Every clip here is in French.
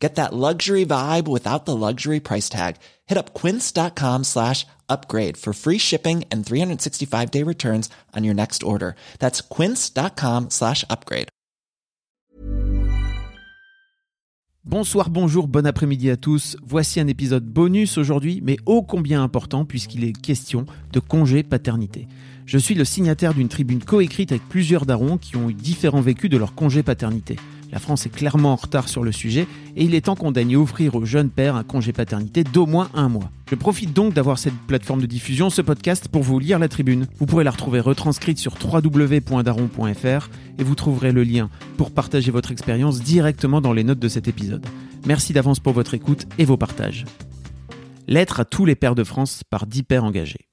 Get that luxury vibe without the luxury price tag. Hit up quince.com slash upgrade for free shipping and 365 day returns on your next order. That's quince.com slash upgrade. Bonsoir, bonjour, bon après-midi à tous. Voici un épisode bonus aujourd'hui, mais ô combien important puisqu'il est question de congé paternité. Je suis le signataire d'une tribune coécrite avec plusieurs darons qui ont eu différents vécus de leur congé paternité. La France est clairement en retard sur le sujet et il est temps qu'on daigne offrir aux jeunes pères un congé paternité d'au moins un mois. Je profite donc d'avoir cette plateforme de diffusion, ce podcast, pour vous lire la tribune. Vous pourrez la retrouver retranscrite sur www.daron.fr et vous trouverez le lien pour partager votre expérience directement dans les notes de cet épisode. Merci d'avance pour votre écoute et vos partages. Lettre à tous les pères de France par 10 pères engagés.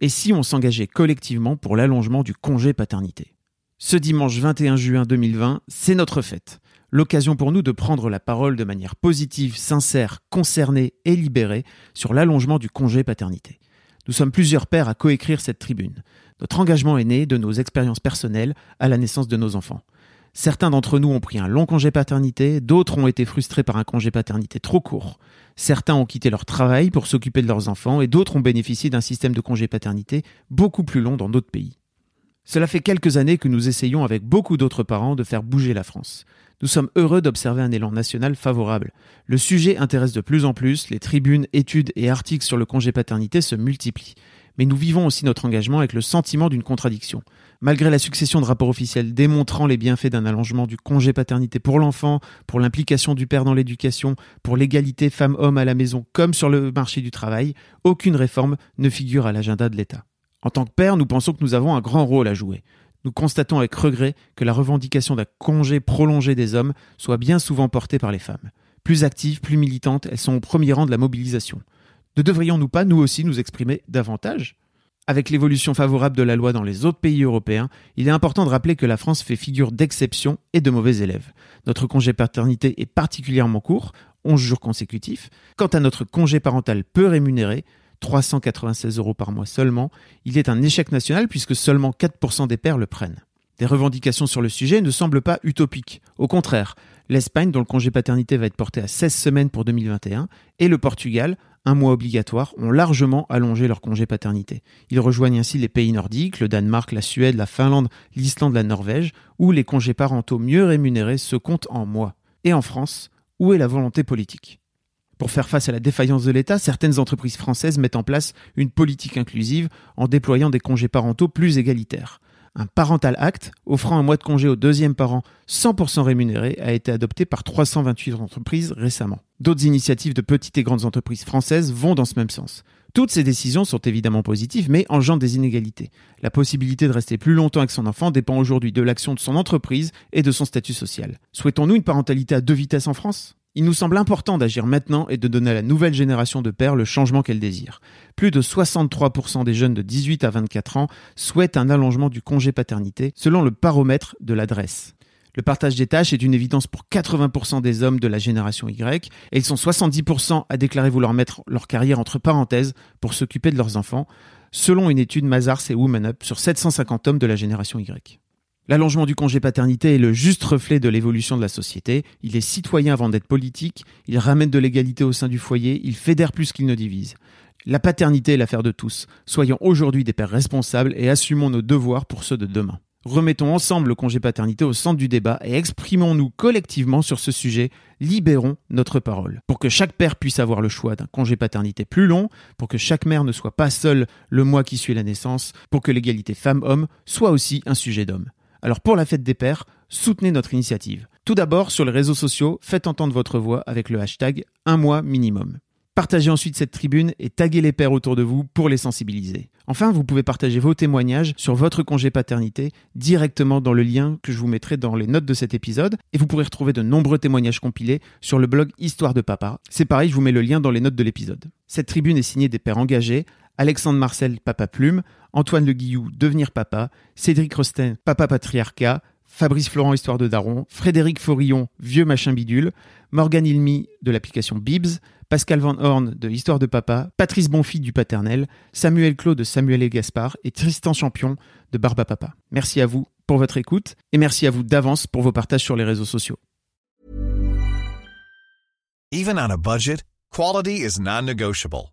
Et si on s'engageait collectivement pour l'allongement du congé paternité? Ce dimanche 21 juin 2020, c'est notre fête l'occasion pour nous de prendre la parole de manière positive, sincère, concernée et libérée sur l'allongement du congé paternité. Nous sommes plusieurs pères à coécrire cette tribune. Notre engagement est né de nos expériences personnelles à la naissance de nos enfants. Certains d'entre nous ont pris un long congé paternité, d'autres ont été frustrés par un congé paternité trop court. Certains ont quitté leur travail pour s'occuper de leurs enfants et d'autres ont bénéficié d'un système de congé paternité beaucoup plus long dans d'autres pays. Cela fait quelques années que nous essayons avec beaucoup d'autres parents de faire bouger la France. Nous sommes heureux d'observer un élan national favorable. Le sujet intéresse de plus en plus, les tribunes, études et articles sur le congé paternité se multiplient. Mais nous vivons aussi notre engagement avec le sentiment d'une contradiction. Malgré la succession de rapports officiels démontrant les bienfaits d'un allongement du congé paternité pour l'enfant, pour l'implication du père dans l'éducation, pour l'égalité femmes-hommes à la maison comme sur le marché du travail, aucune réforme ne figure à l'agenda de l'État. En tant que père, nous pensons que nous avons un grand rôle à jouer nous constatons avec regret que la revendication d'un congé prolongé des hommes soit bien souvent portée par les femmes. Plus actives, plus militantes, elles sont au premier rang de la mobilisation. Ne devrions-nous pas, nous aussi, nous exprimer davantage? Avec l'évolution favorable de la loi dans les autres pays européens, il est important de rappeler que la France fait figure d'exception et de mauvais élèves. Notre congé paternité est particulièrement court, 11 jours consécutifs. Quant à notre congé parental peu rémunéré, 396 euros par mois seulement, il est un échec national puisque seulement 4% des pères le prennent. Des revendications sur le sujet ne semblent pas utopiques. Au contraire, l'Espagne, dont le congé paternité va être porté à 16 semaines pour 2021, et le Portugal, un mois obligatoire, ont largement allongé leur congé paternité. Ils rejoignent ainsi les pays nordiques, le Danemark, la Suède, la Finlande, l'Islande, la Norvège, où les congés parentaux mieux rémunérés se comptent en mois. Et en France, où est la volonté politique? Pour faire face à la défaillance de l'État, certaines entreprises françaises mettent en place une politique inclusive en déployant des congés parentaux plus égalitaires. Un Parental Act, offrant un mois de congé au deuxième parent 100% rémunéré, a été adopté par 328 entreprises récemment. D'autres initiatives de petites et grandes entreprises françaises vont dans ce même sens. Toutes ces décisions sont évidemment positives, mais engendrent des inégalités. La possibilité de rester plus longtemps avec son enfant dépend aujourd'hui de l'action de son entreprise et de son statut social. Souhaitons-nous une parentalité à deux vitesses en France? Il nous semble important d'agir maintenant et de donner à la nouvelle génération de pères le changement qu'elle désire. Plus de 63% des jeunes de 18 à 24 ans souhaitent un allongement du congé paternité, selon le paramètre de l'adresse. Le partage des tâches est une évidence pour 80% des hommes de la génération Y, et ils sont 70% à déclarer vouloir mettre leur carrière entre parenthèses pour s'occuper de leurs enfants, selon une étude Mazars et Woman Up sur 750 hommes de la génération Y. L'allongement du congé paternité est le juste reflet de l'évolution de la société. Il est citoyen avant d'être politique, il ramène de l'égalité au sein du foyer, il fédère plus qu'il ne divise. La paternité est l'affaire de tous. Soyons aujourd'hui des pères responsables et assumons nos devoirs pour ceux de demain. Remettons ensemble le congé paternité au centre du débat et exprimons-nous collectivement sur ce sujet. Libérons notre parole. Pour que chaque père puisse avoir le choix d'un congé paternité plus long, pour que chaque mère ne soit pas seule le mois qui suit la naissance, pour que l'égalité femme-homme soit aussi un sujet d'homme. Alors pour la fête des pères, soutenez notre initiative. Tout d'abord, sur les réseaux sociaux, faites entendre votre voix avec le hashtag un mois minimum. Partagez ensuite cette tribune et taguez les pères autour de vous pour les sensibiliser. Enfin, vous pouvez partager vos témoignages sur votre congé paternité directement dans le lien que je vous mettrai dans les notes de cet épisode et vous pourrez retrouver de nombreux témoignages compilés sur le blog Histoire de Papa. C'est pareil, je vous mets le lien dans les notes de l'épisode. Cette tribune est signée des pères engagés Alexandre Marcel, Papa Plume, Antoine Le Guillou, Devenir Papa, Cédric Rosten, Papa Patriarcat, Fabrice Florent, Histoire de Daron, Frédéric Forillon, Vieux Machin Bidule, Morgan Ilmy de l'application Bibs, Pascal Van Horn de Histoire de Papa, Patrice Bonfils du Paternel, Samuel Claude de Samuel et Gaspard et Tristan Champion de Barba Papa. Merci à vous pour votre écoute et merci à vous d'avance pour vos partages sur les réseaux sociaux. Even on a budget, quality is non-negotiable.